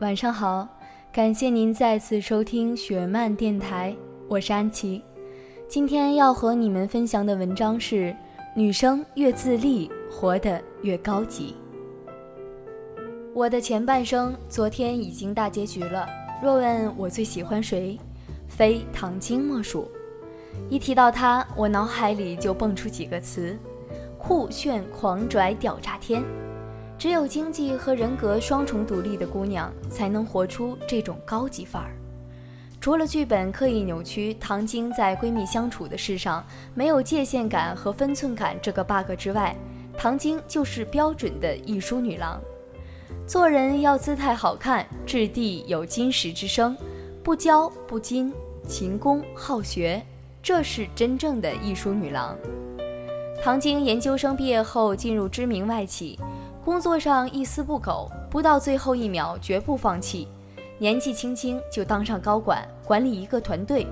晚上好，感谢您再次收听雪漫电台，我是安琪。今天要和你们分享的文章是：女生越自立，活得越高级。我的前半生昨天已经大结局了。若问我最喜欢谁，非唐晶莫属。一提到她，我脑海里就蹦出几个词：酷炫、狂拽、屌炸天。只有经济和人格双重独立的姑娘，才能活出这种高级范儿。除了剧本刻意扭曲唐晶在闺蜜相处的事上没有界限感和分寸感这个 bug 之外，唐晶就是标准的艺书女郎。做人要姿态好看，质地有金石之声，不骄不矜，勤工好学，这是真正的艺书女郎。唐晶研究生毕业后进入知名外企。工作上一丝不苟，不到最后一秒绝不放弃。年纪轻轻就当上高管，管理一个团队。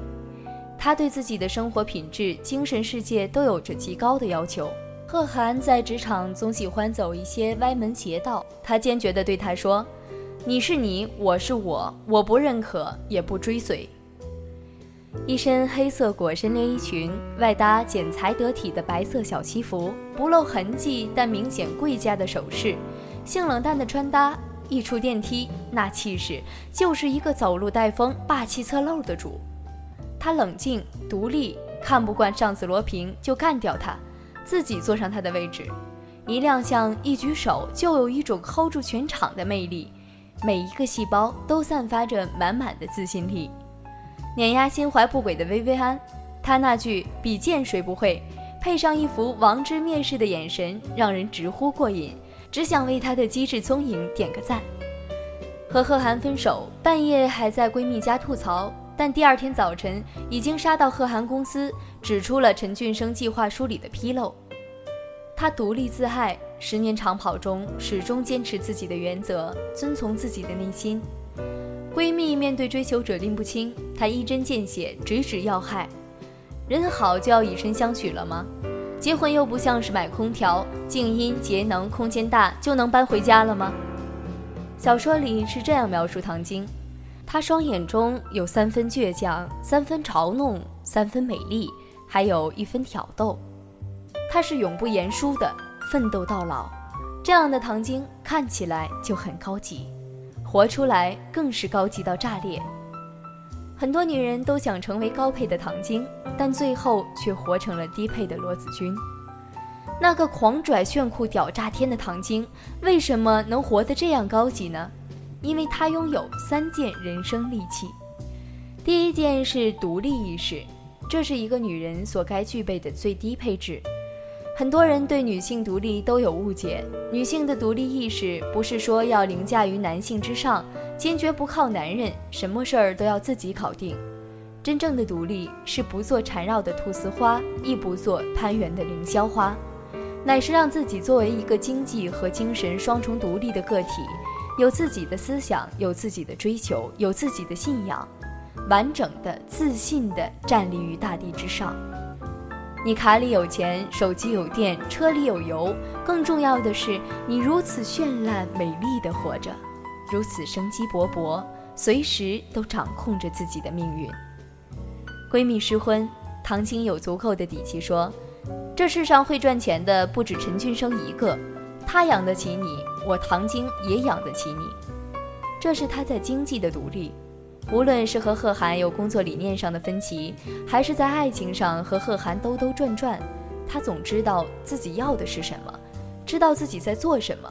他对自己的生活品质、精神世界都有着极高的要求。贺涵在职场总喜欢走一些歪门邪道，他坚决地对他说：“你是你，我是我，我不认可，也不追随。”一身黑色裹身连衣裙，外搭剪裁得体的白色小西服，不露痕迹但明显贵家的首饰，性冷淡的穿搭，一出电梯那气势就是一个走路带风、霸气侧漏的主。他冷静独立，看不惯上司罗平就干掉他，自己坐上他的位置。一亮相一举手就有一种 hold 住全场的魅力，每一个细胞都散发着满满的自信力。碾压心怀不轨的薇薇安，她那句“比剑谁不会”，配上一副王之蔑视的眼神，让人直呼过瘾，只想为她的机智聪颖点个赞。和贺涵分手，半夜还在闺蜜家吐槽，但第二天早晨已经杀到贺涵公司，指出了陈俊生计划书里的纰漏。她独立自爱，十年长跑中始终坚持自己的原则，遵从自己的内心。闺蜜面对追求者拎不清，她一针见血，直指要害。人好就要以身相许了吗？结婚又不像是买空调，静音、节能、空间大就能搬回家了吗？小说里是这样描述唐晶：她双眼中有三分倔强，三分嘲弄，三分美丽，还有一分挑逗。她是永不言输的，奋斗到老。这样的唐晶看起来就很高级。活出来更是高级到炸裂。很多女人都想成为高配的唐晶，但最后却活成了低配的罗子君。那个狂拽炫酷屌炸天的唐晶，为什么能活得这样高级呢？因为她拥有三件人生利器。第一件是独立意识，这是一个女人所该具备的最低配置。很多人对女性独立都有误解，女性的独立意识不是说要凌驾于男性之上，坚决不靠男人，什么事儿都要自己搞定。真正的独立是不做缠绕的菟丝花，亦不做攀援的凌霄花，乃是让自己作为一个经济和精神双重独立的个体，有自己的思想，有自己的追求，有自己的信仰，完整的、自信的站立于大地之上。你卡里有钱，手机有电，车里有油，更重要的是，你如此绚烂美丽的活着，如此生机勃勃，随时都掌控着自己的命运。闺蜜失婚，唐晶有足够的底气说：“这世上会赚钱的不止陈俊生一个，他养得起你，我唐晶也养得起你。”这是他在经济的独立。无论是和贺涵有工作理念上的分歧，还是在爱情上和贺涵兜兜转转，他总知道自己要的是什么，知道自己在做什么，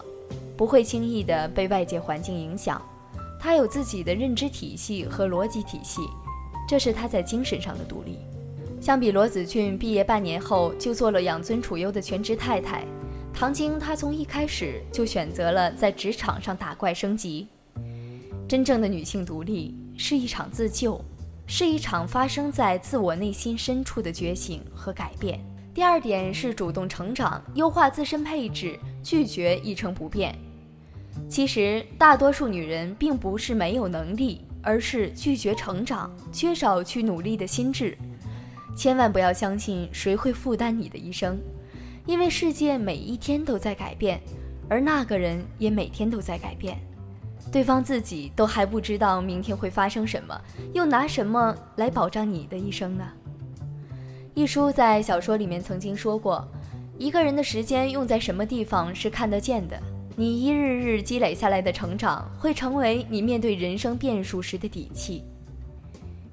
不会轻易的被外界环境影响。他有自己的认知体系和逻辑体系，这是他在精神上的独立。相比罗子俊毕业半年后就做了养尊处优的全职太太，唐晶她从一开始就选择了在职场上打怪升级。真正的女性独立。是一场自救，是一场发生在自我内心深处的觉醒和改变。第二点是主动成长，优化自身配置，拒绝一成不变。其实大多数女人并不是没有能力，而是拒绝成长，缺少去努力的心智。千万不要相信谁会负担你的一生，因为世界每一天都在改变，而那个人也每天都在改变。对方自己都还不知道明天会发生什么，又拿什么来保障你的一生呢？一书在小说里面曾经说过，一个人的时间用在什么地方是看得见的。你一日日积累下来的成长，会成为你面对人生变数时的底气。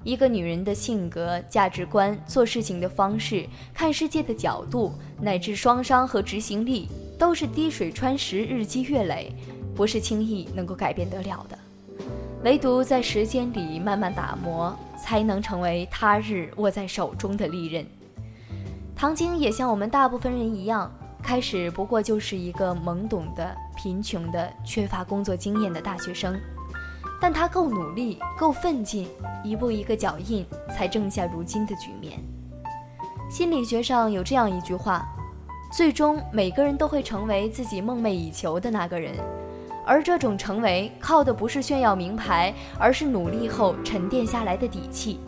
一个女人的性格、价值观、做事情的方式、看世界的角度，乃至双商和执行力，都是滴水穿石、日积月累。不是轻易能够改变得了的，唯独在时间里慢慢打磨，才能成为他日握在手中的利刃。唐晶也像我们大部分人一样，开始不过就是一个懵懂的、贫穷的、缺乏工作经验的大学生，但他够努力、够奋进，一步一个脚印，才挣下如今的局面。心理学上有这样一句话：最终每个人都会成为自己梦寐以求的那个人。而这种成为靠的不是炫耀名牌，而是努力后沉淀下来的底气。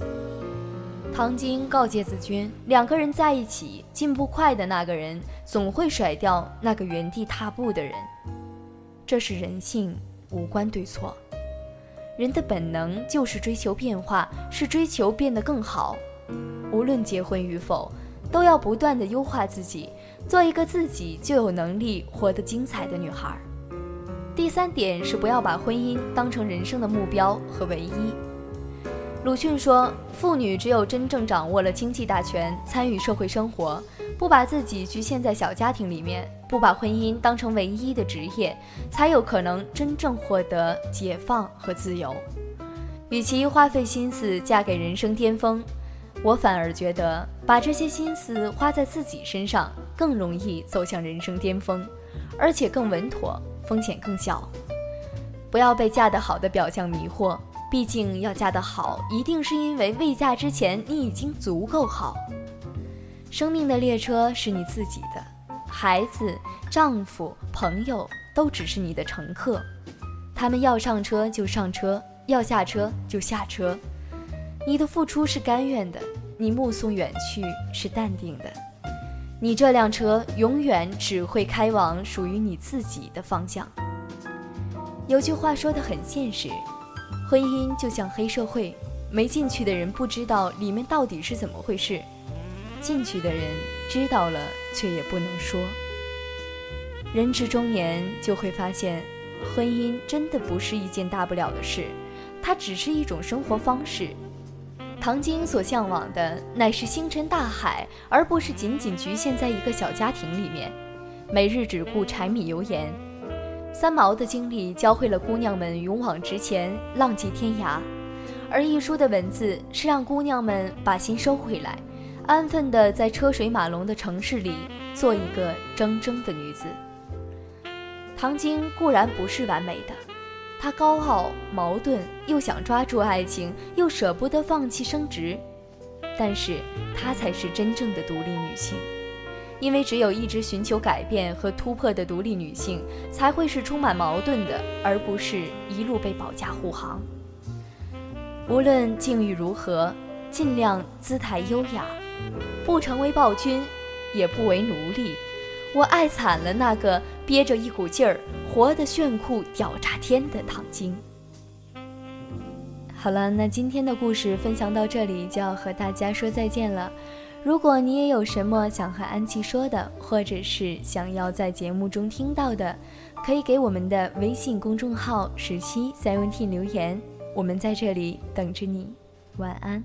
唐晶告诫子君，两个人在一起，进步快的那个人总会甩掉那个原地踏步的人。这是人性，无关对错。人的本能就是追求变化，是追求变得更好。无论结婚与否，都要不断的优化自己，做一个自己就有能力活得精彩的女孩。第三点是不要把婚姻当成人生的目标和唯一。鲁迅说，妇女只有真正掌握了经济大权，参与社会生活，不把自己局限在小家庭里面，不把婚姻当成唯一的职业，才有可能真正获得解放和自由。与其花费心思嫁给人生巅峰，我反而觉得把这些心思花在自己身上，更容易走向人生巅峰，而且更稳妥。风险更小，不要被嫁得好的表象迷惑。毕竟要嫁得好，一定是因为未嫁之前你已经足够好。生命的列车是你自己的，孩子、丈夫、朋友都只是你的乘客，他们要上车就上车，要下车就下车。你的付出是甘愿的，你目送远去是淡定的。你这辆车永远只会开往属于你自己的方向。有句话说得很现实，婚姻就像黑社会，没进去的人不知道里面到底是怎么回事，进去的人知道了却也不能说。人至中年就会发现，婚姻真的不是一件大不了的事，它只是一种生活方式。唐晶所向往的乃是星辰大海，而不是仅仅局限在一个小家庭里面，每日只顾柴米油盐。三毛的经历教会了姑娘们勇往直前、浪迹天涯，而一书的文字是让姑娘们把心收回来，安分的在车水马龙的城市里做一个铮铮的女子。唐晶固然不是完美的。她高傲、矛盾，又想抓住爱情，又舍不得放弃升职，但是她才是真正的独立女性，因为只有一直寻求改变和突破的独立女性，才会是充满矛盾的，而不是一路被保驾护航。无论境遇如何，尽量姿态优雅，不成为暴君，也不为奴隶。我爱惨了那个憋着一股劲儿。活得炫酷屌炸天的唐晶。好了，那今天的故事分享到这里，就要和大家说再见了。如果你也有什么想和安琪说的，或者是想要在节目中听到的，可以给我们的微信公众号“十七 seventeen” 留言，我们在这里等着你。晚安。